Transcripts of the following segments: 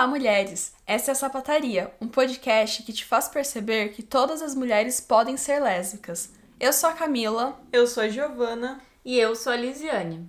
Olá, mulheres! Essa é a Sapataria, um podcast que te faz perceber que todas as mulheres podem ser lésbicas. Eu sou a Camila. Eu sou a Giovana. E eu sou a Lisiane.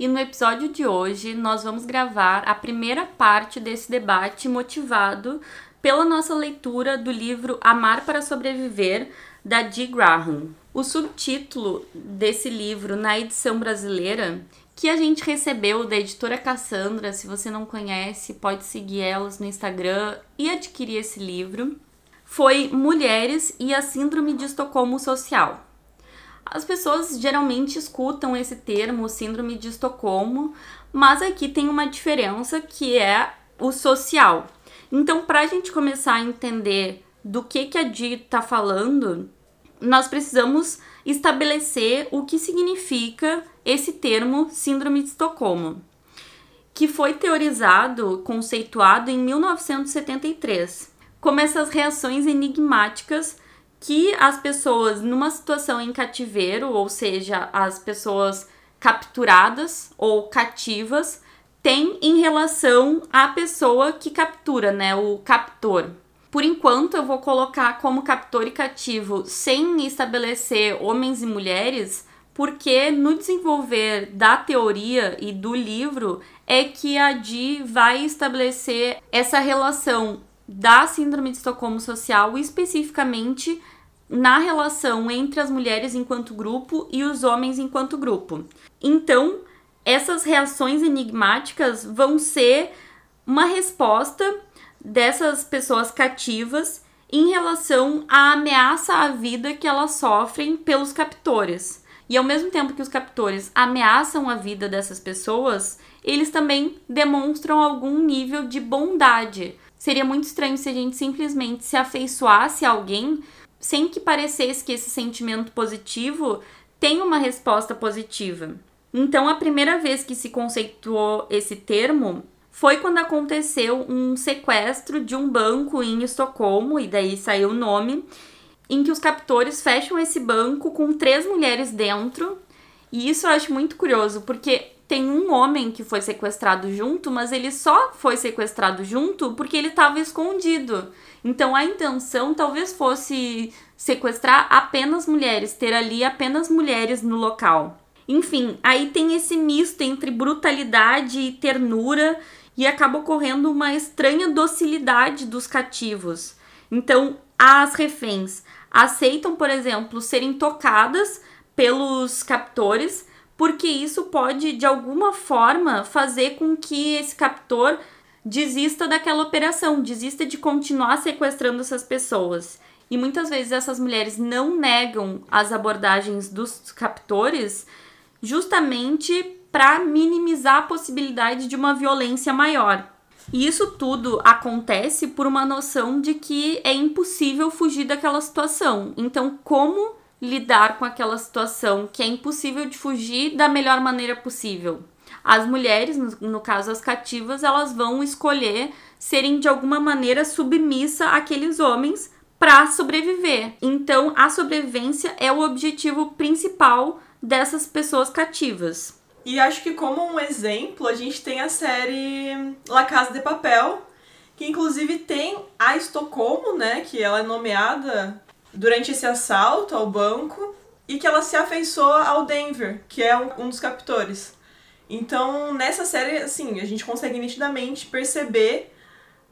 E no episódio de hoje nós vamos gravar a primeira parte desse debate motivado pela nossa leitura do livro Amar para Sobreviver, da Dee Graham. O subtítulo desse livro na edição brasileira, que a gente recebeu da editora Cassandra, se você não conhece, pode seguir elas no Instagram e adquirir esse livro, foi Mulheres e a Síndrome de Estocolmo Social. As pessoas geralmente escutam esse termo, síndrome de Estocolmo, mas aqui tem uma diferença que é o social. Então, para a gente começar a entender do que, que a Di está falando, nós precisamos estabelecer o que significa esse termo síndrome de Estocolmo, que foi teorizado, conceituado em 1973, como essas reações enigmáticas que as pessoas numa situação em cativeiro, ou seja, as pessoas capturadas ou cativas, têm em relação à pessoa que captura, né, o captor. Por enquanto, eu vou colocar como captor e cativo sem estabelecer homens e mulheres, porque no desenvolver da teoria e do livro é que a Di vai estabelecer essa relação da Síndrome de Estocolmo Social, especificamente na relação entre as mulheres enquanto grupo e os homens enquanto grupo. Então, essas reações enigmáticas vão ser uma resposta dessas pessoas cativas em relação à ameaça à vida que elas sofrem pelos captores. E ao mesmo tempo que os captores ameaçam a vida dessas pessoas, eles também demonstram algum nível de bondade, Seria muito estranho se a gente simplesmente se afeiçoasse a alguém sem que parecesse que esse sentimento positivo tem uma resposta positiva. Então, a primeira vez que se conceituou esse termo foi quando aconteceu um sequestro de um banco em Estocolmo, e daí saiu o nome, em que os captores fecham esse banco com três mulheres dentro. E isso eu acho muito curioso, porque tem um homem que foi sequestrado junto, mas ele só foi sequestrado junto porque ele estava escondido. Então a intenção talvez fosse sequestrar apenas mulheres, ter ali apenas mulheres no local. Enfim, aí tem esse misto entre brutalidade e ternura e acaba ocorrendo uma estranha docilidade dos cativos. Então, as reféns aceitam, por exemplo, serem tocadas pelos captores porque isso pode de alguma forma fazer com que esse captor desista daquela operação, desista de continuar sequestrando essas pessoas. E muitas vezes essas mulheres não negam as abordagens dos captores justamente para minimizar a possibilidade de uma violência maior. E isso tudo acontece por uma noção de que é impossível fugir daquela situação. Então, como lidar com aquela situação que é impossível de fugir da melhor maneira possível. As mulheres, no, caso as cativas, elas vão escolher serem de alguma maneira submissa àqueles homens para sobreviver. Então, a sobrevivência é o objetivo principal dessas pessoas cativas. E acho que como um exemplo, a gente tem a série La Casa de Papel, que inclusive tem a Estocolmo, né, que ela é nomeada durante esse assalto ao banco e que ela se afeiçoa ao Denver, que é um, dos captores. Então, nessa série, assim, a gente consegue nitidamente perceber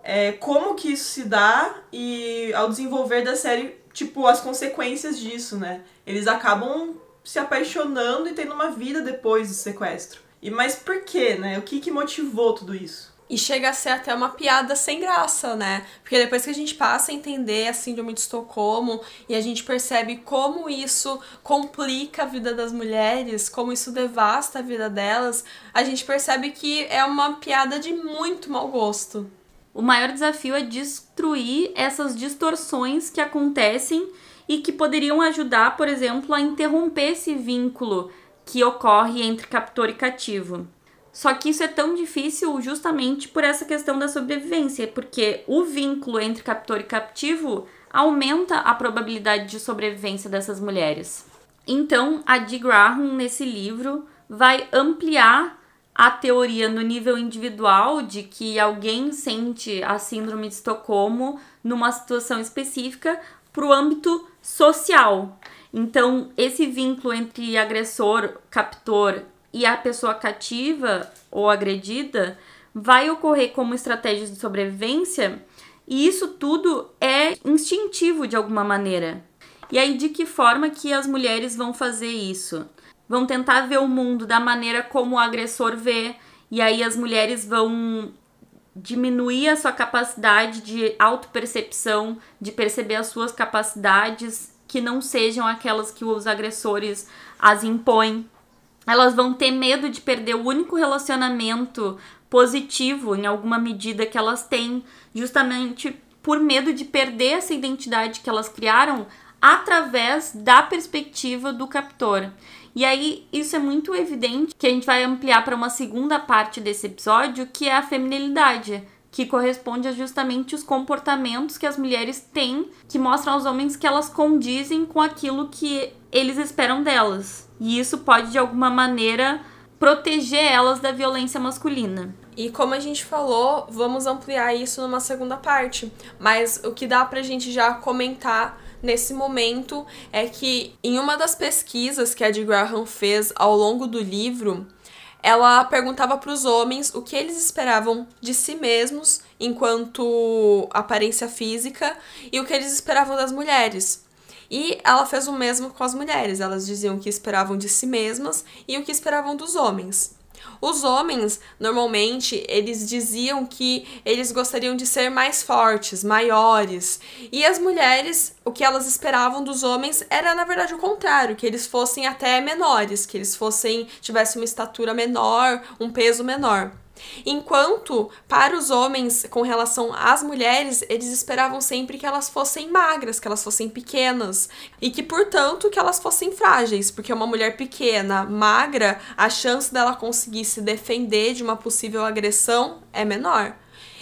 é, como que isso se dá e ao desenvolver da série, tipo, as consequências disso, né? Eles acabam se apaixonando e tendo uma vida depois do sequestro. E mas por quê, né? O que, que motivou tudo isso? E chega a ser até uma piada sem graça, né? Porque depois que a gente passa a entender a síndrome de Estocolmo e a gente percebe como isso complica a vida das mulheres, como isso devasta a vida delas, a gente percebe que é uma piada de muito mau gosto. O maior desafio é destruir essas distorções que acontecem e que poderiam ajudar, por exemplo, a interromper esse vínculo que ocorre entre captor e cativo. Só que isso é tão difícil justamente por essa questão da sobrevivência, porque o vínculo entre captor e captivo aumenta a probabilidade de sobrevivência dessas mulheres. Então, a Dee Graham, nesse livro, vai ampliar a teoria no nível individual de que alguém sente a síndrome de Estocolmo numa situação específica para o âmbito social. Então, esse vínculo entre agressor, captor e a pessoa cativa ou agredida vai ocorrer como estratégias de sobrevivência, e isso tudo é instintivo de alguma maneira. E aí, de que forma que as mulheres vão fazer isso? Vão tentar ver o mundo da maneira como o agressor vê, e aí as mulheres vão diminuir a sua capacidade de autopercepção, de perceber as suas capacidades que não sejam aquelas que os agressores as impõem. Elas vão ter medo de perder o único relacionamento positivo em alguma medida que elas têm, justamente por medo de perder essa identidade que elas criaram através da perspectiva do captor. E aí, isso é muito evidente que a gente vai ampliar para uma segunda parte desse episódio, que é a feminilidade, que corresponde a justamente os comportamentos que as mulheres têm, que mostram aos homens que elas condizem com aquilo que eles esperam delas. E isso pode, de alguma maneira, proteger elas da violência masculina. E como a gente falou, vamos ampliar isso numa segunda parte. Mas o que dá pra gente já comentar nesse momento é que em uma das pesquisas que a de Graham fez ao longo do livro, ela perguntava para os homens o que eles esperavam de si mesmos enquanto aparência física e o que eles esperavam das mulheres. E ela fez o mesmo com as mulheres. Elas diziam que esperavam de si mesmas e o que esperavam dos homens. Os homens, normalmente, eles diziam que eles gostariam de ser mais fortes, maiores. E as mulheres, o que elas esperavam dos homens era, na verdade, o contrário, que eles fossem até menores, que eles fossem tivessem uma estatura menor, um peso menor. Enquanto para os homens, com relação às mulheres, eles esperavam sempre que elas fossem magras, que elas fossem pequenas e que, portanto, que elas fossem frágeis, porque uma mulher pequena, magra, a chance dela conseguir se defender de uma possível agressão é menor.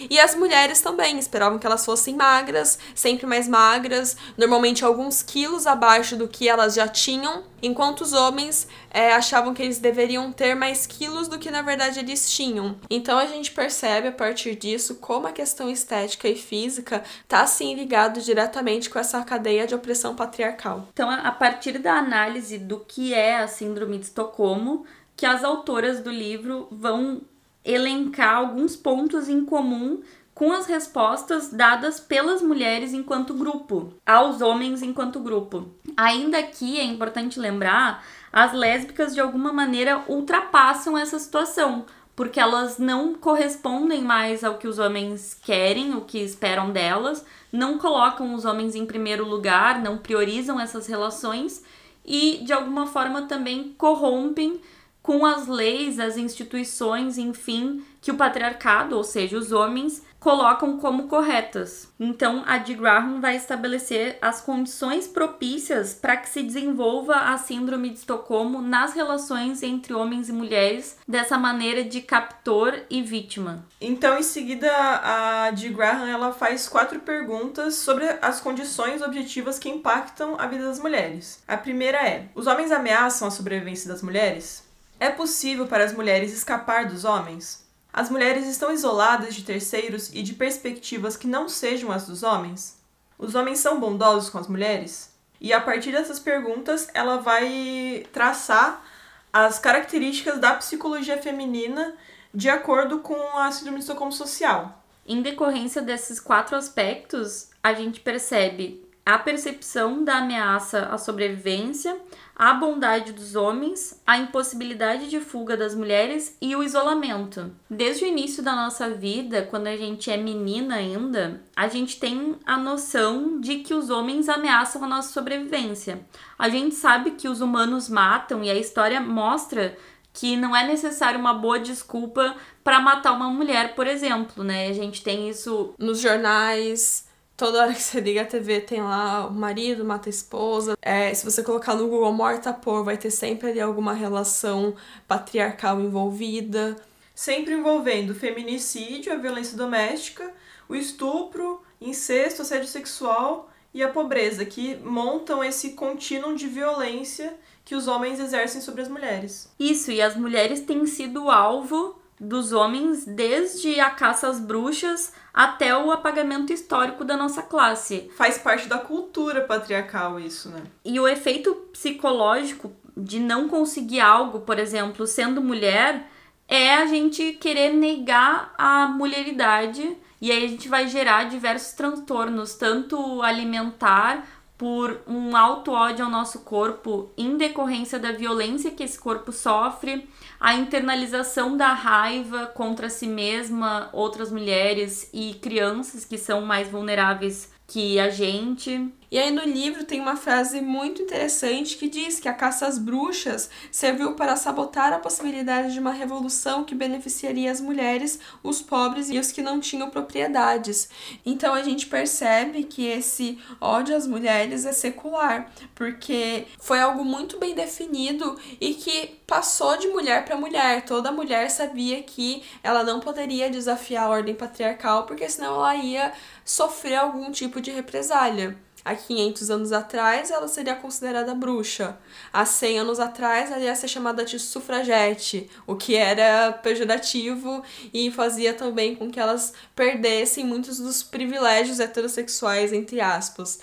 E as mulheres também esperavam que elas fossem magras, sempre mais magras, normalmente alguns quilos abaixo do que elas já tinham, enquanto os homens é, achavam que eles deveriam ter mais quilos do que na verdade eles tinham. Então a gente percebe a partir disso como a questão estética e física está sim ligado diretamente com essa cadeia de opressão patriarcal. Então, a partir da análise do que é a síndrome de Estocolmo, que as autoras do livro vão elencar alguns pontos em comum com as respostas dadas pelas mulheres enquanto grupo, aos homens enquanto grupo. Ainda aqui é importante lembrar, as lésbicas de alguma maneira ultrapassam essa situação, porque elas não correspondem mais ao que os homens querem, o que esperam delas, não colocam os homens em primeiro lugar, não priorizam essas relações e de alguma forma também corrompem com as leis, as instituições, enfim, que o patriarcado, ou seja, os homens, colocam como corretas. Então, a de Graham vai estabelecer as condições propícias para que se desenvolva a síndrome de Estocolmo nas relações entre homens e mulheres, dessa maneira de captor e vítima. Então, em seguida, a de Graham ela faz quatro perguntas sobre as condições objetivas que impactam a vida das mulheres. A primeira é: os homens ameaçam a sobrevivência das mulheres? É possível para as mulheres escapar dos homens? As mulheres estão isoladas de terceiros e de perspectivas que não sejam as dos homens? Os homens são bondosos com as mulheres? E a partir dessas perguntas, ela vai traçar as características da psicologia feminina de acordo com a síndrome de Estocolmo social. Em decorrência desses quatro aspectos, a gente percebe a percepção da ameaça à sobrevivência, a bondade dos homens, a impossibilidade de fuga das mulheres e o isolamento. Desde o início da nossa vida, quando a gente é menina ainda, a gente tem a noção de que os homens ameaçam a nossa sobrevivência. A gente sabe que os humanos matam e a história mostra que não é necessário uma boa desculpa para matar uma mulher, por exemplo, né? A gente tem isso nos jornais, Toda hora que você liga a TV tem lá o marido mata a esposa. É, se você colocar no Google morta por, vai ter sempre ali alguma relação patriarcal envolvida. sempre envolvendo o feminicídio, a violência doméstica, o estupro, incesto, assédio sexual e a pobreza, que montam esse contínuo de violência que os homens exercem sobre as mulheres. Isso, e as mulheres têm sido alvo dos homens desde a caça às bruxas até o apagamento histórico da nossa classe. Faz parte da cultura patriarcal isso, né? E o efeito psicológico de não conseguir algo, por exemplo, sendo mulher, é a gente querer negar a mulheridade e aí a gente vai gerar diversos transtornos, tanto alimentar por um alto ódio ao nosso corpo em decorrência da violência que esse corpo sofre, a internalização da raiva contra si mesma, outras mulheres e crianças que são mais vulneráveis que a gente. E aí no livro tem uma frase muito interessante que diz que a caça às bruxas serviu para sabotar a possibilidade de uma revolução que beneficiaria as mulheres, os pobres e os que não tinham propriedades. Então a gente percebe que esse ódio às mulheres é secular, porque foi algo muito bem definido e que passou de mulher para mulher. Toda mulher sabia que ela não poderia desafiar a ordem patriarcal, porque senão ela ia sofrer algum tipo de represália. Há 500 anos atrás, ela seria considerada bruxa. Há 100 anos atrás, ela ia ser chamada de sufragete, o que era pejorativo e fazia também com que elas perdessem muitos dos privilégios heterossexuais, entre aspas.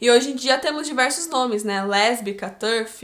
E hoje em dia temos diversos nomes, né? Lésbica, turf,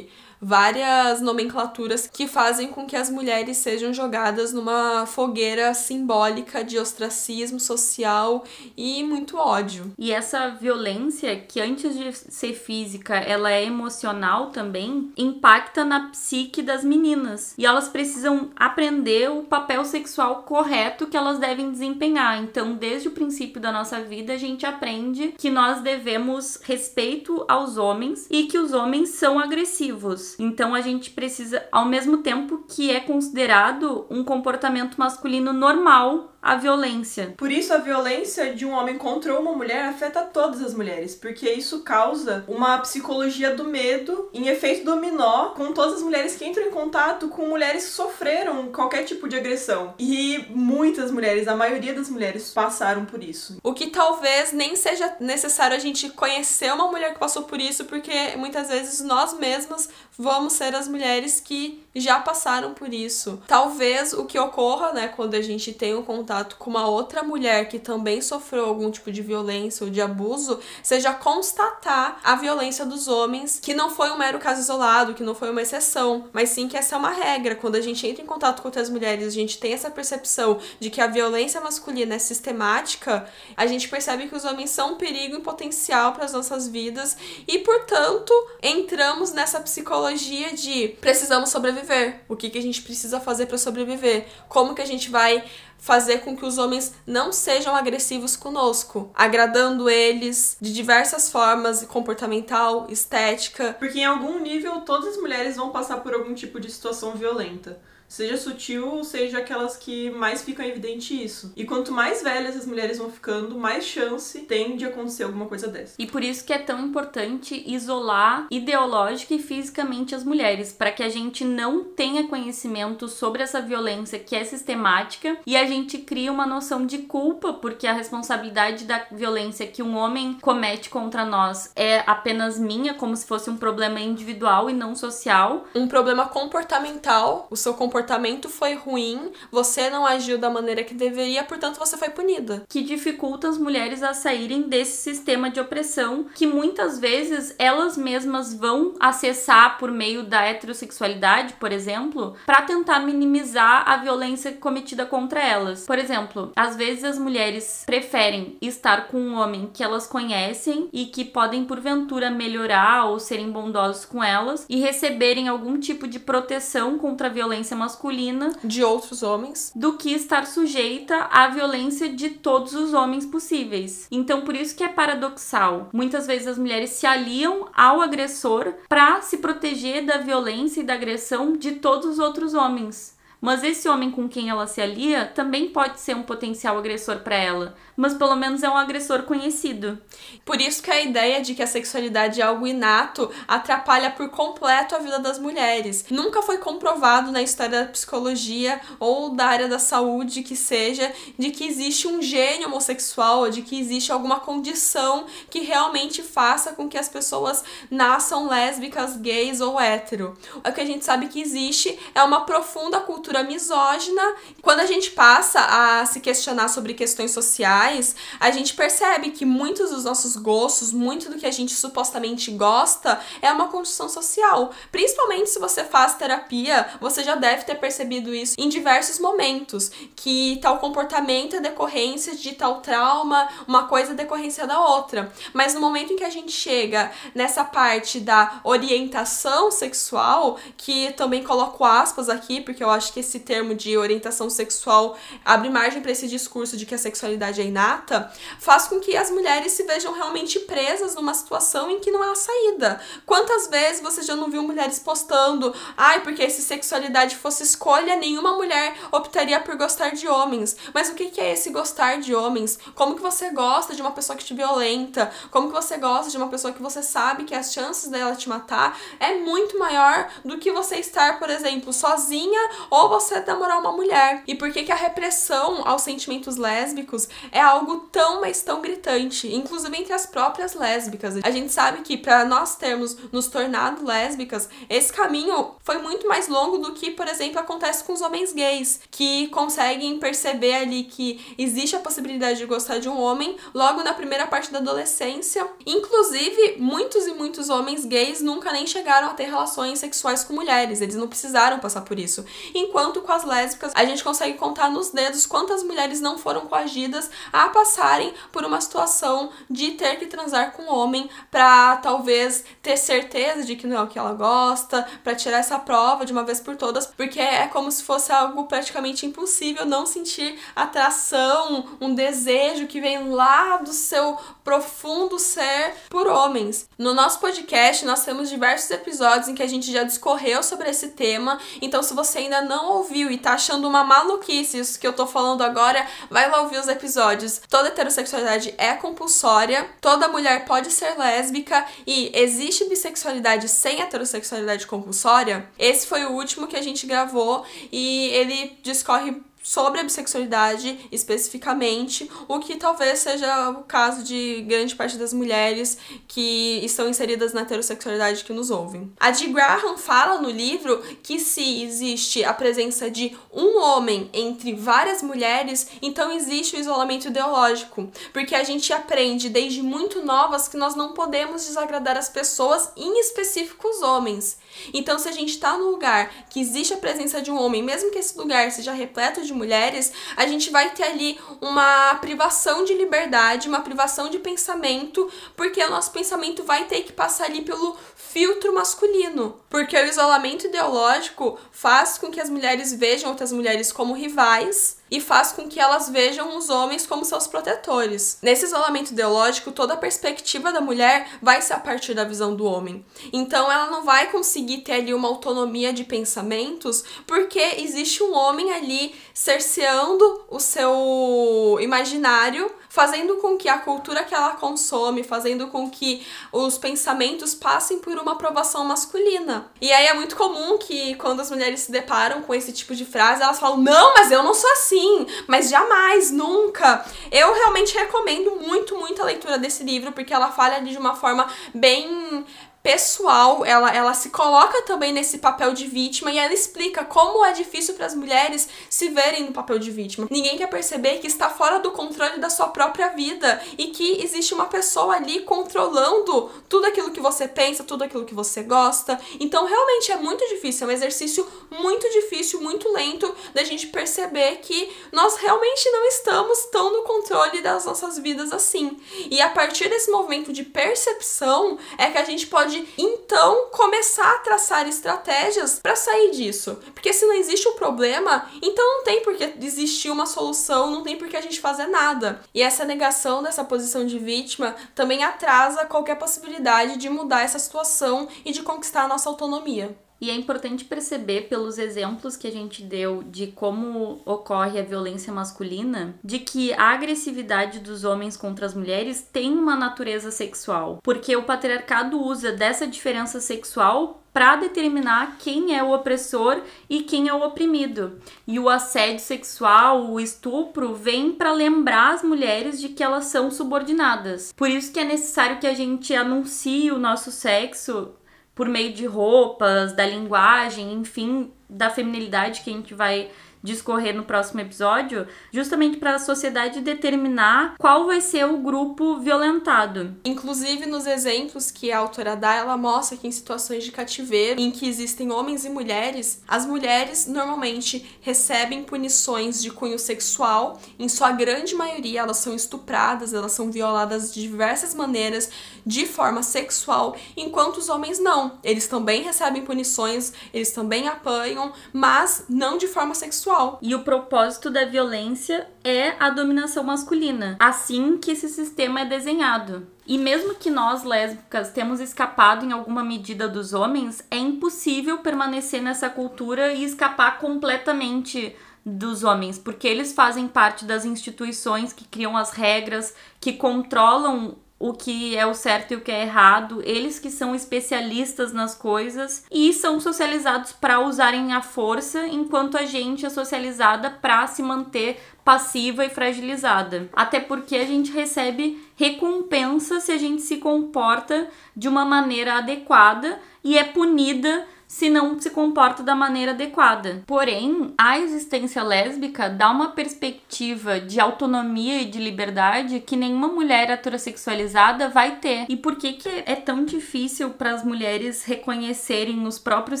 várias nomenclaturas que fazem com que as mulheres sejam jogadas numa fogueira simbólica de ostracismo social e muito ódio. E essa violência, que antes de ser física, ela é emocional também, impacta na psique das meninas. E elas precisam aprender o papel sexual correto que elas devem desempenhar. Então, desde o princípio da nossa vida, a gente aprende que nós devemos respeito aos homens e que os homens são agressivos. Então a gente precisa, ao mesmo tempo que é considerado um comportamento masculino normal a violência. Por isso, a violência de um homem contra uma mulher afeta todas as mulheres, porque isso causa uma psicologia do medo em efeito dominó com todas as mulheres que entram em contato com mulheres que sofreram qualquer tipo de agressão. E muitas mulheres, a maioria das mulheres, passaram por isso. O que talvez nem seja necessário a gente conhecer uma mulher que passou por isso, porque muitas vezes nós mesmas vamos ser as mulheres que já passaram por isso. Talvez o que ocorra, né, quando a gente tem um contato com uma outra mulher que também sofreu algum tipo de violência ou de abuso, seja constatar a violência dos homens, que não foi um mero caso isolado, que não foi uma exceção, mas sim que essa é uma regra. Quando a gente entra em contato com outras mulheres, a gente tem essa percepção de que a violência masculina é sistemática, a gente percebe que os homens são um perigo em potencial para as nossas vidas e, portanto, entramos nessa psicologia de precisamos sobreviver. O que, que a gente precisa fazer para sobreviver? Como que a gente vai fazer com que os homens não sejam agressivos conosco, agradando eles de diversas formas, comportamental, estética. Porque em algum nível todas as mulheres vão passar por algum tipo de situação violenta. Seja sutil, seja aquelas que mais ficam evidente isso. E quanto mais velhas as mulheres vão ficando, mais chance tem de acontecer alguma coisa dessa. E por isso que é tão importante isolar ideológica e fisicamente as mulheres, para que a gente não tenha conhecimento sobre essa violência que é sistemática e a gente cria uma noção de culpa, porque a responsabilidade da violência que um homem comete contra nós é apenas minha, como se fosse um problema individual e não social. Um problema comportamental, o seu comportamento comportamento foi ruim, você não agiu da maneira que deveria, portanto você foi punida. Que dificulta as mulheres a saírem desse sistema de opressão que muitas vezes elas mesmas vão acessar por meio da heterossexualidade, por exemplo, para tentar minimizar a violência cometida contra elas. Por exemplo, às vezes as mulheres preferem estar com um homem que elas conhecem e que podem porventura melhorar ou serem bondosos com elas e receberem algum tipo de proteção contra a violência masculina de outros homens do que estar sujeita à violência de todos os homens possíveis. Então, por isso que é paradoxal. Muitas vezes as mulheres se aliam ao agressor para se proteger da violência e da agressão de todos os outros homens Mas esse homem com quem ela se alia também pode ser um potencial agressor para ela, mas pelo menos é um agressor conhecido. Por isso que a ideia de que a sexualidade é algo inato atrapalha por completo a vida das mulheres. Nunca foi comprovado na história da psicologia ou da área da saúde que seja de que existe um gênio homossexual ou de que existe alguma condição que realmente faça com que as pessoas nasçam lésbicas, gays ou hétero. O que a gente sabe que existe é uma profunda cultura misógina. Quando a gente passa a se questionar sobre questões sociais, a gente percebe que muitos dos nossos gostos, muito do que a gente supostamente gosta, é uma construção social. Principalmente se você faz terapia, você já deve ter percebido isso em diversos momentos, que tal comportamento é decorrência de tal trauma, uma coisa é decorrência da outra. Mas no momento em que a gente chega nessa parte da orientação sexual, que também coloco aspas aqui, porque eu acho que esse termo de orientação sexual abre margem para esse discurso de que a sexualidade é inata, faz com que as mulheres se vejam realmente presas numa situação em que não há saída. Quantas vezes você já não viu mulheres postando, ai, porque se sexualidade fosse escolha, nenhuma mulher optaria por gostar de homens. Mas o que é esse gostar de homens? Como que você gosta de uma pessoa que te violenta? Como que você gosta de uma pessoa que você sabe que as chances dela te matar é muito maior do que você estar, por exemplo, sozinha ou você namorar uma mulher? E por que que a repressão aos sentimentos lésbicos é algo tão, mas tão gritante, inclusive entre as próprias lésbicas? A gente sabe que para nós termos nos tornado lésbicas, esse caminho foi muito mais longo do que, por exemplo, acontece com os homens gays, que conseguem perceber ali que existe a possibilidade de gostar de um homem logo na primeira parte da adolescência. Inclusive, muitos e muitos homens gays nunca nem chegaram a ter relações sexuais com mulheres, eles não precisaram passar por isso. Enquanto com as lésbicas, a gente consegue contar nos dedos quantas mulheres não foram coagidas a passarem por uma situação de ter que transar com um homem para talvez ter certeza de que não é o que ela gosta, para tirar essa prova de uma vez por todas, porque é como se fosse algo praticamente impossível não sentir atração, um desejo que vem lá do seu profundo ser por homens. No nosso podcast, nós temos diversos episódios em que a gente já discorreu sobre esse tema, então se você ainda não ouviu e tá achando uma maluquice isso que eu tô falando agora, vai lá ouvir os episódios. Toda heterossexualidade é compulsória, toda mulher pode ser lésbica e existe bissexualidade sem heterossexualidade compulsória. Esse foi o último que a gente gravou e ele discorre sobre a bissexualidade especificamente, o que talvez seja o caso de grande parte das mulheres que estão inseridas na heterossexualidade que nos ouvem. A de Graham fala no livro que se existe a presença de um homem entre várias mulheres, então existe o isolamento ideológico, porque a gente aprende desde muito novas que nós não podemos desagradar as pessoas, em específico os homens. Então, se a gente está no lugar que existe a presença de um homem, mesmo que esse lugar seja repleto de de mulheres, a gente vai ter ali uma privação de liberdade, uma privação de pensamento, porque o nosso pensamento vai ter que passar ali pelo filtro masculino. Porque o isolamento ideológico faz com que as mulheres vejam outras mulheres como rivais e faz com que elas vejam os homens como seus protetores. Nesse isolamento ideológico, toda a perspectiva da mulher vai ser a partir da visão do homem. Então ela não vai conseguir ter ali uma autonomia de pensamentos, porque existe um homem ali cerceando o seu imaginário fazendo com que a cultura que ela consome, fazendo com que os pensamentos passem por uma aprovação masculina. E aí é muito comum que quando as mulheres se deparam com esse tipo de frase, elas falam: "Não, mas eu não sou assim, mas jamais, nunca". Eu realmente recomendo muito, muito a leitura desse livro porque ela fala de uma forma bem pessoal, ela, ela se coloca também nesse papel de vítima e ela explica como é difícil para as mulheres se verem no papel de vítima. Ninguém quer perceber que está fora do controle da sua própria vida e que existe uma pessoa ali controlando tudo aquilo que você pensa, tudo aquilo que você gosta. Então, realmente é muito difícil, é um exercício muito difícil, muito lento da gente perceber que nós realmente não estamos tão no controle das nossas vidas assim. E a partir desse movimento de percepção é que a gente pode pode então começar a traçar estratégias para sair disso. Porque se não existe o um problema, então não tem por que existir uma solução, não tem por que a gente fazer nada. E essa negação dessa posição de vítima também atrasa qualquer possibilidade de mudar essa situação e de conquistar a nossa autonomia. E é importante perceber pelos exemplos que a gente deu de como ocorre a violência masculina, de que a agressividade dos homens contra as mulheres tem uma natureza sexual, porque o patriarcado usa dessa diferença sexual para determinar quem é o opressor e quem é o oprimido. E o assédio sexual, o estupro, vem para lembrar as mulheres de que elas são subordinadas. Por isso que é necessário que a gente anuncie o nosso sexo por meio de roupas, da linguagem, enfim, da feminilidade que a gente vai discorrer no próximo episódio, justamente para a sociedade determinar qual vai ser o grupo violentado. Inclusive, nos exemplos que a autora dá, ela mostra que em situações de cativeiro, em que existem homens e mulheres, as mulheres normalmente recebem punições de cunho sexual, em sua grande maioria elas são estupradas, elas são violadas de diversas maneiras, de forma sexual, enquanto os homens não. Eles também recebem punições, eles também apanham, mas não de forma sexual. E o propósito da violência é a dominação masculina, assim que esse sistema é desenhado. E mesmo que nós lésbicas temos escapado em alguma medida dos homens, é impossível permanecer nessa cultura e escapar completamente dos homens, porque eles fazem parte das instituições que criam as regras, que controlam o que é o certo e o que é errado, eles que são especialistas nas coisas e são socializados para usarem a força, enquanto a gente é socializada para se manter passiva e fragilizada. Até porque a gente recebe recompensa se a gente se comporta de uma maneira adequada e é punida se não se comporta da maneira adequada. Porém, a existência lésbica dá uma perspectiva de autonomia e de liberdade que nenhuma mulher heterossexualizada vai ter. E por que, que é tão difícil para as mulheres reconhecerem os próprios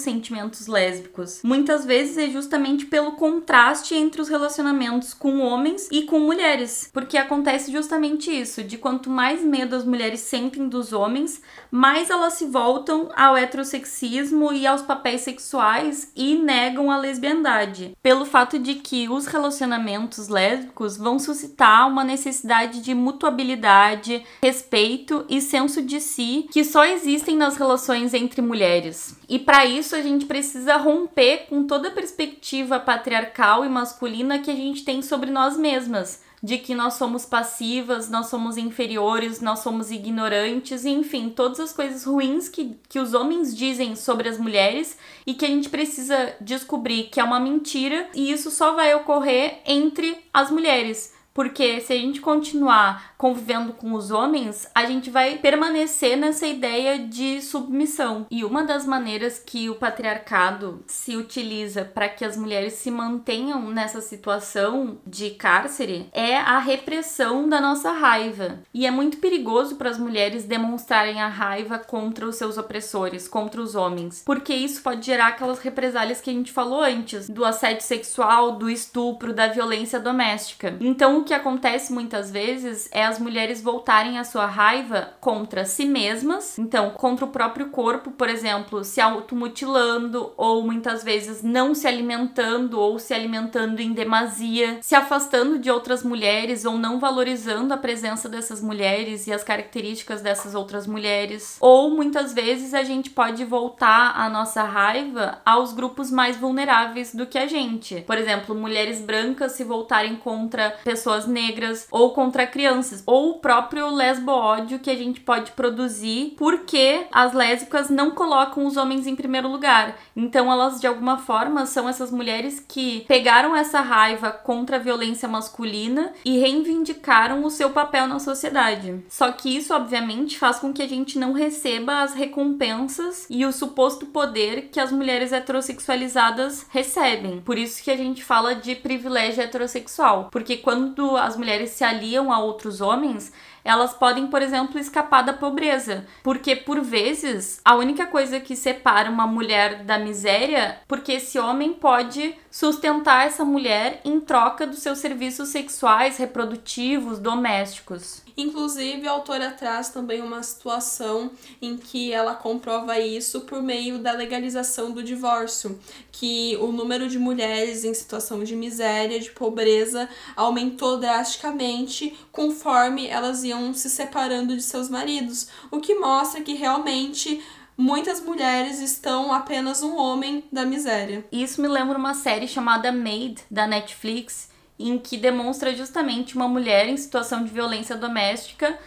sentimentos lésbicos? Muitas vezes é justamente pelo contraste entre os relacionamentos com homens e com mulheres, porque acontece justamente isso, de quanto mais medo as mulheres sentem dos homens, mais elas se voltam ao heterossexismo e aos seus papéis sexuais e negam a lesbiandade, pelo fato de que os relacionamentos lésbicos vão suscitar uma necessidade de mutuabilidade, respeito e senso de si que só existem nas relações entre mulheres. E para isso a gente precisa romper com toda a perspectiva patriarcal e masculina que a gente tem sobre nós mesmas de que nós somos passivas, nós somos inferiores, nós somos ignorantes, enfim, todas as coisas ruins que, que os homens dizem sobre as mulheres e que a gente precisa descobrir que é uma mentira e isso só vai ocorrer entre as mulheres. Porque se a gente continuar convivendo com os homens, a gente vai permanecer nessa ideia de submissão. E uma das maneiras que o patriarcado se utiliza para que as mulheres se mantenham nessa situação de cárcere é a repressão da nossa raiva. E é muito perigoso para as mulheres demonstrarem a raiva contra os seus opressores, contra os homens, porque isso pode gerar aquelas represálias que a gente falou antes, do assédio sexual, do estupro, da violência doméstica. Então, o que acontece muitas vezes é as mulheres voltarem a sua raiva contra si mesmas, então contra o próprio corpo, por exemplo, se automutilando ou muitas vezes não se alimentando ou se alimentando em demasia, se afastando de outras mulheres ou não valorizando a presença dessas mulheres e as características dessas outras mulheres. Ou muitas vezes a gente pode voltar a nossa raiva aos grupos mais vulneráveis do que a gente. Por exemplo, mulheres brancas se voltarem contra pessoas negras ou contra crianças ou o próprio lesbo-ódio que a gente pode produzir porque as lésbicas não colocam os homens em primeiro lugar. Então elas de alguma forma são essas mulheres que pegaram essa raiva contra a violência masculina e reivindicaram o seu papel na sociedade. Só que isso obviamente faz com que a gente não receba as recompensas e o suposto poder que as mulheres heterossexualizadas recebem. Por isso que a gente fala de privilégio heterossexual, porque quando as mulheres se aliam a outros homens homens, elas podem, por exemplo, escapar da pobreza. Porque, por vezes, a única coisa que separa uma mulher da miséria, porque esse homem pode sustentar essa mulher em troca dos seus serviços sexuais, reprodutivos, domésticos. Inclusive, a autora traz também uma situação em que ela comprova isso por meio da legalização do divórcio, que o número de mulheres em situação de miséria, de pobreza, aumentou drasticamente conforme elas iam se separando de seus maridos, o que mostra que realmente muitas mulheres estão apenas um homem da miséria. Isso me lembra uma série chamada Made da Netflix, em que demonstra justamente uma mulher em situação de violência doméstica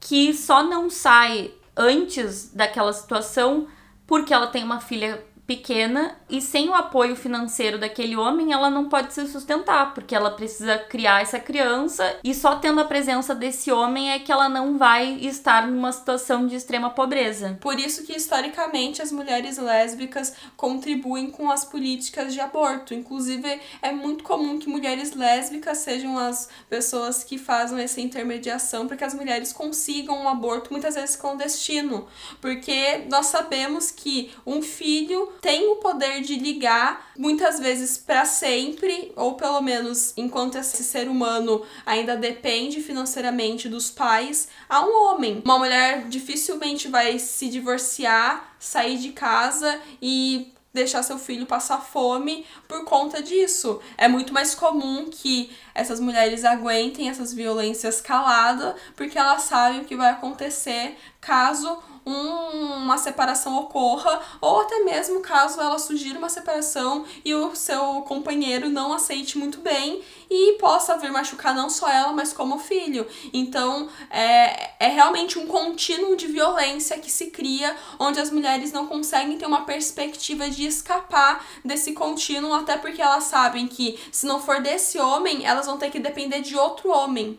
que só não sai antes daquela situação porque ela tem uma filha pequena e sem o apoio financeiro daquele homem ela não pode se sustentar, porque ela precisa criar essa criança e só tendo a presença desse homem é que ela não vai estar numa situação de extrema pobreza. Por isso que historicamente as mulheres lésbicas contribuem com as políticas de aborto. Inclusive é muito comum que mulheres lésbicas sejam as pessoas que fazem essa intermediação para que as mulheres consigam um aborto muitas vezes clandestino, porque nós sabemos que um filho tem o poder de ligar muitas vezes para sempre, ou pelo menos enquanto esse ser humano ainda depende financeiramente dos pais, a um homem. Uma mulher dificilmente vai se divorciar, sair de casa e deixar seu filho passar fome por conta disso. É muito mais comum que essas mulheres aguentem essas violências caladas, porque elas sabem o que vai acontecer caso uma separação ocorra, ou até mesmo caso ela sugira uma separação e o seu companheiro não aceite muito bem e possa vir machucar não só ela, mas como o filho. Então é, é realmente um contínuo de violência que se cria, onde as mulheres não conseguem ter uma perspectiva de escapar desse contínuo, até porque elas sabem que se não for desse homem, elas vão ter que depender de outro homem.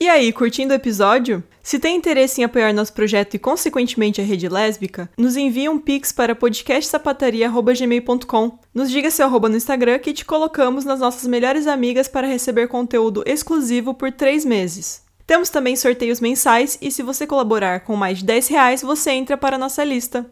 E aí, curtindo o episódio? Se tem interesse em apoiar nosso projeto e, consequentemente, a rede lésbica, nos envie um pix para podcastsapataria.gmail.com. Nos diga seu arroba no Instagram que te colocamos nas nossas melhores amigas para receber conteúdo exclusivo por três meses. Temos também sorteios mensais e se você colaborar com mais de 10 reais, você entra para a nossa lista.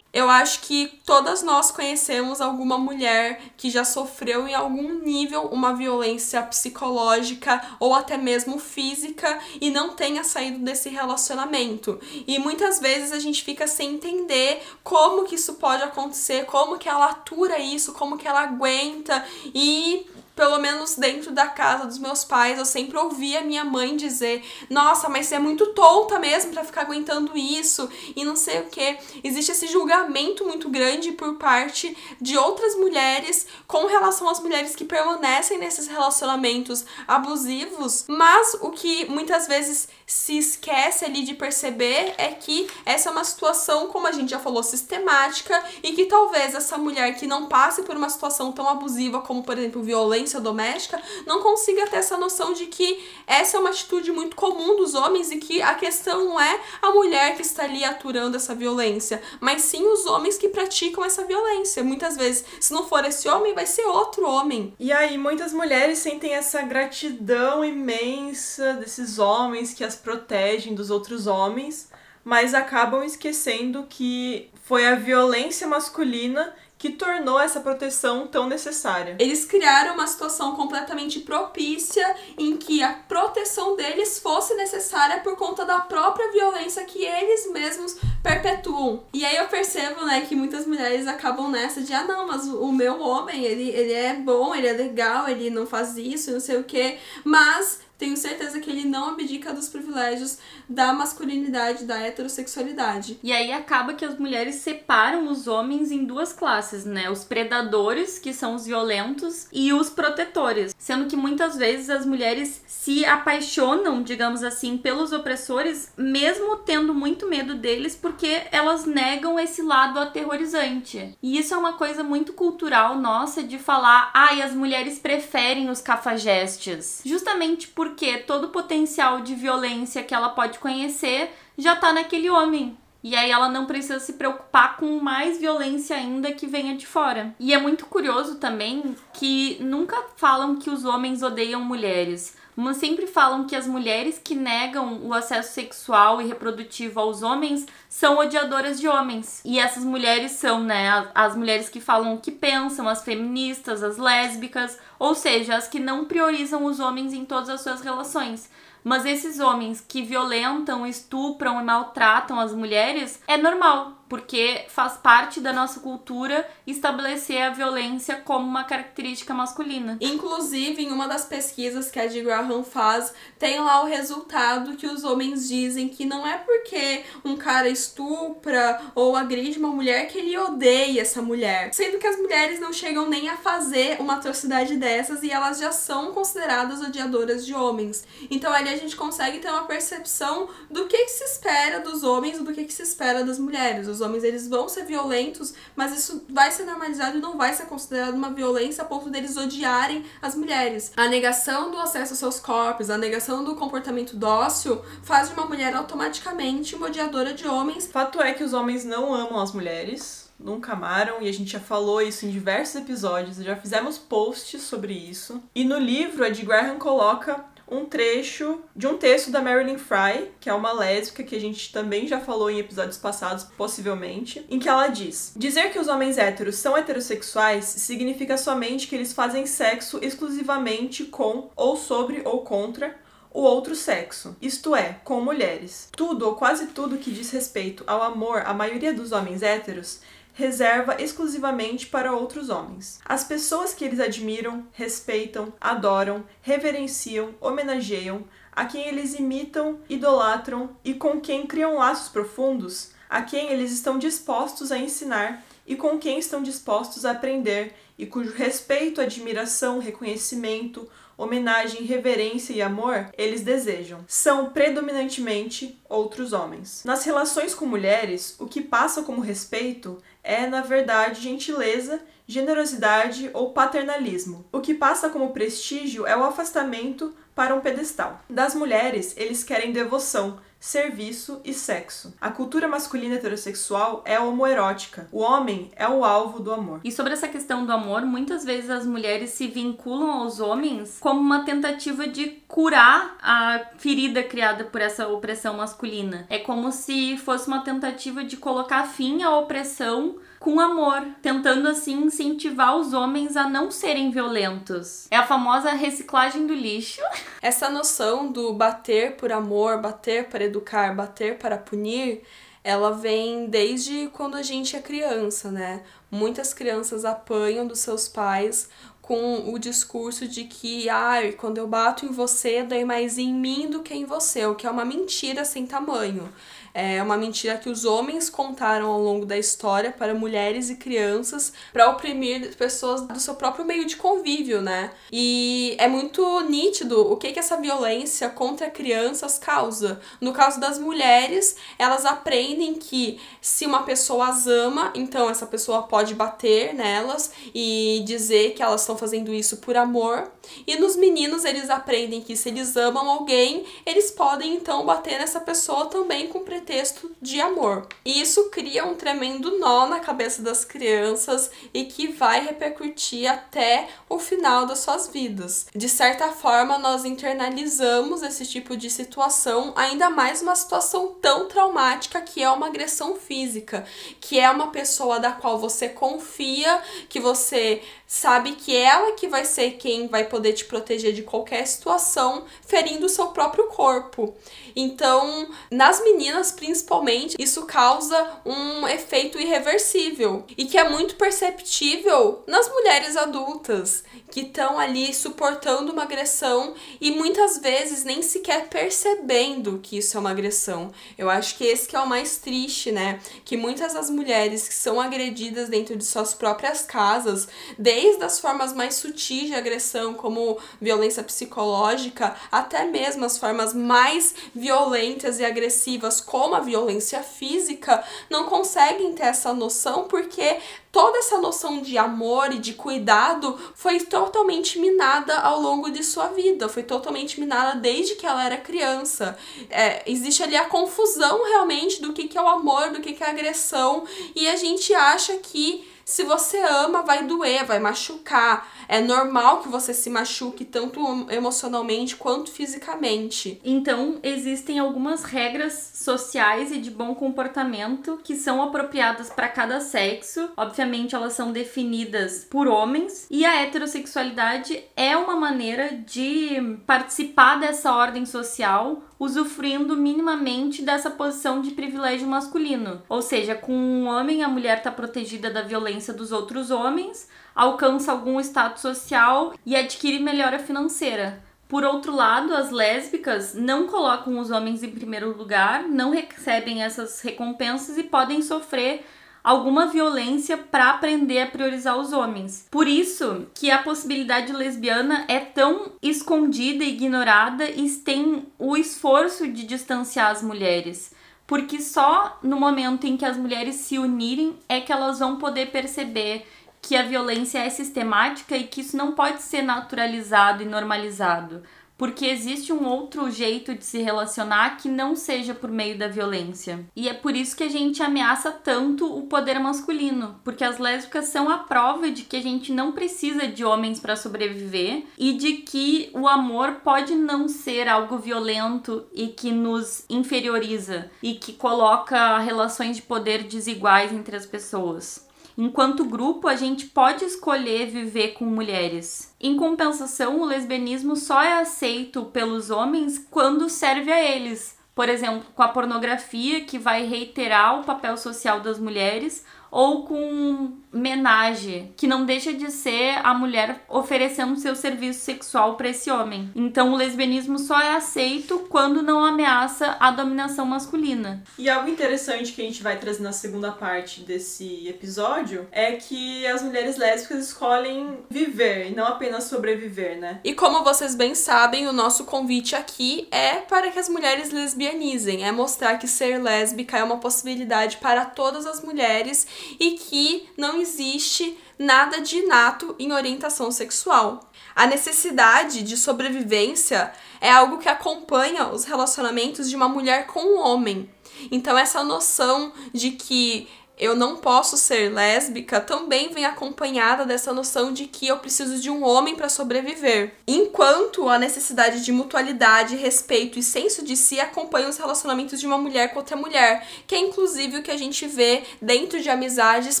Eu acho que todas nós conhecemos alguma mulher que já sofreu em algum nível uma violência psicológica ou até mesmo física e não tenha saído desse relacionamento. E muitas vezes a gente fica sem entender como que isso pode acontecer, como que ela atura isso, como que ela aguenta e pelo menos dentro da casa dos meus pais, eu sempre ouvia minha mãe dizer: Nossa, mas você é muito tonta mesmo para ficar aguentando isso e não sei o que. Existe esse julgamento muito grande por parte de outras mulheres com relação às mulheres que permanecem nesses relacionamentos abusivos, mas o que muitas vezes se esquece ali de perceber é que essa é uma situação, como a gente já falou, sistemática e que talvez essa mulher que não passe por uma situação tão abusiva como, por exemplo, violência doméstica, não consiga ter essa noção de que essa é uma atitude muito comum dos homens e que a questão não é a mulher que está ali aturando essa violência, mas sim os homens que praticam essa violência. Muitas vezes, se não for esse homem, vai ser outro homem. E aí, muitas mulheres sentem essa gratidão imensa desses homens que as protegem dos outros homens, mas acabam esquecendo que foi a violência masculina que tornou essa proteção tão necessária. Eles criaram uma situação completamente propícia em que a proteção deles fosse necessária por conta da própria violência que eles mesmos perpetuam. E aí eu percebo, né, que muitas mulheres acabam nessa de ah não, mas o meu homem, ele, ele é bom, ele é legal, ele não faz isso, não sei o que, mas tenho certeza que ele não abdica dos privilégios da masculinidade, da heterossexualidade. E aí acaba que as mulheres separam os homens em duas classes, né? Os predadores, que são os violentos, e os protetores. Sendo que muitas vezes as mulheres se apaixonam, digamos assim, pelos opressores, mesmo tendo muito medo deles, porque elas negam esse lado aterrorizante. E isso é uma coisa muito cultural nossa de falar, ai, ah, as mulheres preferem os cafajestes. Justamente por porque todo o potencial de violência que ela pode conhecer já tá naquele homem. E aí ela não precisa se preocupar com mais violência ainda que venha de fora. E é muito curioso também que nunca falam que os homens odeiam mulheres. Mas sempre falam que as mulheres que negam o acesso sexual e reprodutivo aos homens são odiadoras de homens. E essas mulheres são, né, as mulheres que falam o que pensam, as feministas, as lésbicas, ou seja, as que não priorizam os homens em todas as suas relações. Mas esses homens que violentam, estupram e maltratam as mulheres é normal, porque faz parte da nossa cultura estabelecer a violência como uma característica masculina. Inclusive, em uma das pesquisas que a de Graham faz, tem lá o resultado que os homens dizem que não é porque um cara estupra ou agride uma mulher que ele odeia essa mulher, sendo que as mulheres não chegam nem a fazer uma atrocidade dessas e elas já são consideradas odiadoras de homens. Então ali a gente consegue ter uma percepção do que, que se espera dos homens e do que, que se espera das mulheres. Os homens eles vão ser violentos, mas isso vai ser normalizado e não vai ser considerado uma violência a ponto deles odiarem as mulheres. A negação do acesso aos seus corpos, a negação do comportamento dócil faz de uma mulher automaticamente uma odiadora de homens. Fato é que os homens não amam as mulheres nunca amaram e a gente já falou isso em diversos episódios, já fizemos posts sobre isso. E no livro a de Graham coloca um trecho de um texto da Marilyn Fry, que é uma lésbica que a gente também já falou em episódios passados, possivelmente, em que ela diz: Dizer que os homens héteros são heterossexuais significa somente que eles fazem sexo exclusivamente com, ou sobre, ou contra o outro sexo, isto é, com mulheres. Tudo ou quase tudo que diz respeito ao amor à maioria dos homens héteros reserva exclusivamente para outros homens. As pessoas que eles admiram, respeitam, adoram, reverenciam, homenageiam, a quem eles imitam, idolatram e com quem criam laços profundos, a quem eles estão dispostos a ensinar e com quem estão dispostos a aprender e cujo respeito, admiração, reconhecimento, homenagem, reverência e amor eles desejam. São predominantemente outros homens. Nas relações com mulheres, o que passa como respeito é, na verdade, gentileza, generosidade ou paternalismo. O que passa como prestígio é o afastamento para um pedestal. Das mulheres, eles querem devoção, serviço e sexo. A cultura masculina heterossexual é homoerótica. O homem é o alvo do amor. E sobre essa questão do amor, muitas vezes as mulheres se vinculam aos homens como uma tentativa de curar a ferida criada por essa opressão masculina. É como se fosse uma tentativa de colocar fim à opressão com amor, tentando assim incentivar os homens a não serem violentos. É a famosa reciclagem do lixo. Essa noção do bater por amor, bater para educar, bater para punir, ela vem desde quando a gente é criança, né? Muitas crianças apanham dos seus pais com o discurso de que, ai, ah, quando eu bato em você, dói mais em mim do que em você, o que é uma mentira sem tamanho. É uma mentira que os homens contaram ao longo da história para mulheres e crianças para oprimir pessoas do seu próprio meio de convívio, né? E é muito nítido o que, que essa violência contra crianças causa. No caso das mulheres, elas aprendem que se uma pessoa as ama, então essa pessoa pode bater nelas e dizer que elas estão fazendo isso por amor. E nos meninos, eles aprendem que se eles amam alguém, eles podem então bater nessa pessoa também com pretexto de amor. E isso cria um tremendo nó na cabeça das crianças e que vai repercutir até o final das suas vidas. De certa forma, nós internalizamos esse tipo de situação, ainda mais uma situação tão traumática que é uma agressão física, que é uma pessoa da qual você confia, que você sabe que é ela que vai ser quem vai poder te proteger de qualquer situação, ferindo o seu próprio corpo. Então, nas meninas principalmente, isso causa um efeito irreversível e que é muito perceptível nas mulheres adultas que estão ali suportando uma agressão e muitas vezes nem sequer percebendo que isso é uma agressão. Eu acho que esse que é o mais triste, né? Que muitas das mulheres que são agredidas dentro de suas próprias casas, desde as formas mais sutis de agressão, como violência psicológica, até mesmo as formas mais violentas e agressivas, como a violência física, não conseguem ter essa noção porque toda essa noção de amor e de cuidado foi totalmente minada ao longo de sua vida, foi totalmente minada desde que ela era criança. É, existe ali a confusão realmente do que, que é o amor, do que, que é a agressão, e a gente acha que Se você ama, vai doer, vai machucar. É normal que você se machuque tanto emocionalmente quanto fisicamente. Então, existem algumas regras sociais e de bom comportamento que são apropriadas para cada sexo. Obviamente, elas são definidas por homens, e a heterossexualidade é uma maneira de participar dessa ordem social usufruindo minimamente dessa posição de privilégio masculino. Ou seja, com um homem, a mulher está protegida da violência dos outros homens, alcança algum status social e adquire melhora financeira. Por outro lado, as lésbicas não colocam os homens em primeiro lugar, não recebem essas recompensas e podem sofrer alguma violência para aprender a priorizar os homens. Por isso que a possibilidade lesbiana é tão escondida e ignorada e tem o esforço de distanciar as mulheres. Porque só no momento em que as mulheres se unirem é que elas vão poder perceber que a violência é sistemática e que isso não pode ser naturalizado e normalizado porque existe um outro jeito de se relacionar que não seja por meio da violência. E é por isso que a gente ameaça tanto o poder masculino, porque as lésbicas são a prova de que a gente não precisa de homens para sobreviver e de que o amor pode não ser algo violento e que nos inferioriza e que coloca relações de poder desiguais entre as pessoas. Enquanto grupo, a gente pode escolher viver com mulheres. Em compensação, o lesbianismo só é aceito pelos homens quando serve a eles. Por exemplo, com a pornografia, que vai reiterar o papel social das mulheres, ou com menage, que não deixa de ser a mulher oferecendo seu serviço sexual para esse homem. Então o lesbianismo só é aceito quando não ameaça a dominação masculina. E algo interessante que a gente vai trazer na segunda parte desse episódio é que as mulheres lésbicas escolhem viver e não apenas sobreviver, né? E como vocês bem sabem, o nosso convite aqui é para que as mulheres lesbianizem, é mostrar que ser lésbica é uma possibilidade para todas as mulheres e que não existe nada de inato em orientação sexual. A necessidade de sobrevivência é algo que acompanha os relacionamentos de uma mulher com um homem. Então, essa noção de que eu não posso ser lésbica também vem acompanhada dessa noção de que eu preciso de um homem para sobreviver. Enquanto a necessidade de mutualidade, respeito e senso de si acompanham os relacionamentos de uma mulher com outra mulher, que é inclusive o que a gente vê dentro de amizades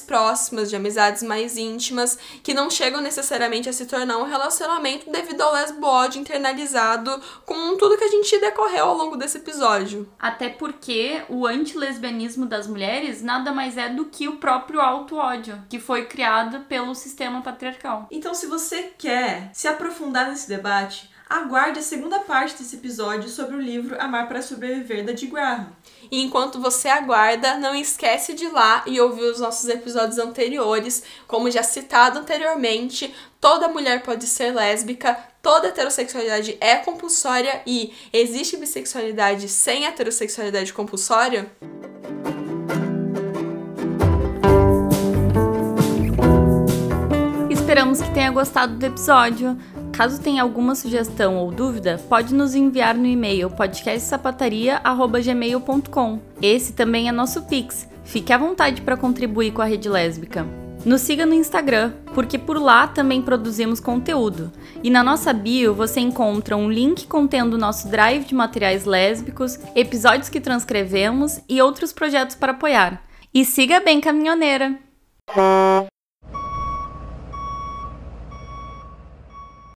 próximas, de amizades mais íntimas, que não chegam necessariamente a se tornar um relacionamento devido ao lesbo-ódio internalizado com tudo que a gente decorreu ao longo desse episódio. Até porque o antilesbianismo das mulheres nada mais é é do que o próprio auto-ódio, que foi criado pelo sistema patriarcal. Então, se você quer se aprofundar nesse debate, aguarde a segunda parte desse episódio sobre o livro Amar para Sobreviver, da de Graham. E enquanto você aguarda, não esquece de ir lá e ouvir os nossos episódios anteriores. Como já citado anteriormente, toda mulher pode ser lésbica, toda heterossexualidade é compulsória e existe bissexualidade sem heterossexualidade compulsória? Esperamos que tenha gostado do episódio. Caso tenha alguma sugestão ou dúvida, pode nos enviar no e-mail podcastsapataria@gmail.com. Esse também é nosso Pix. Fique à vontade para contribuir com a rede lésbica. Nos siga no Instagram, porque por lá também produzimos conteúdo. E na nossa bio você encontra um link contendo nosso drive de materiais lésbicos, episódios que transcrevemos e outros projetos para apoiar. E siga bem, caminhoneira!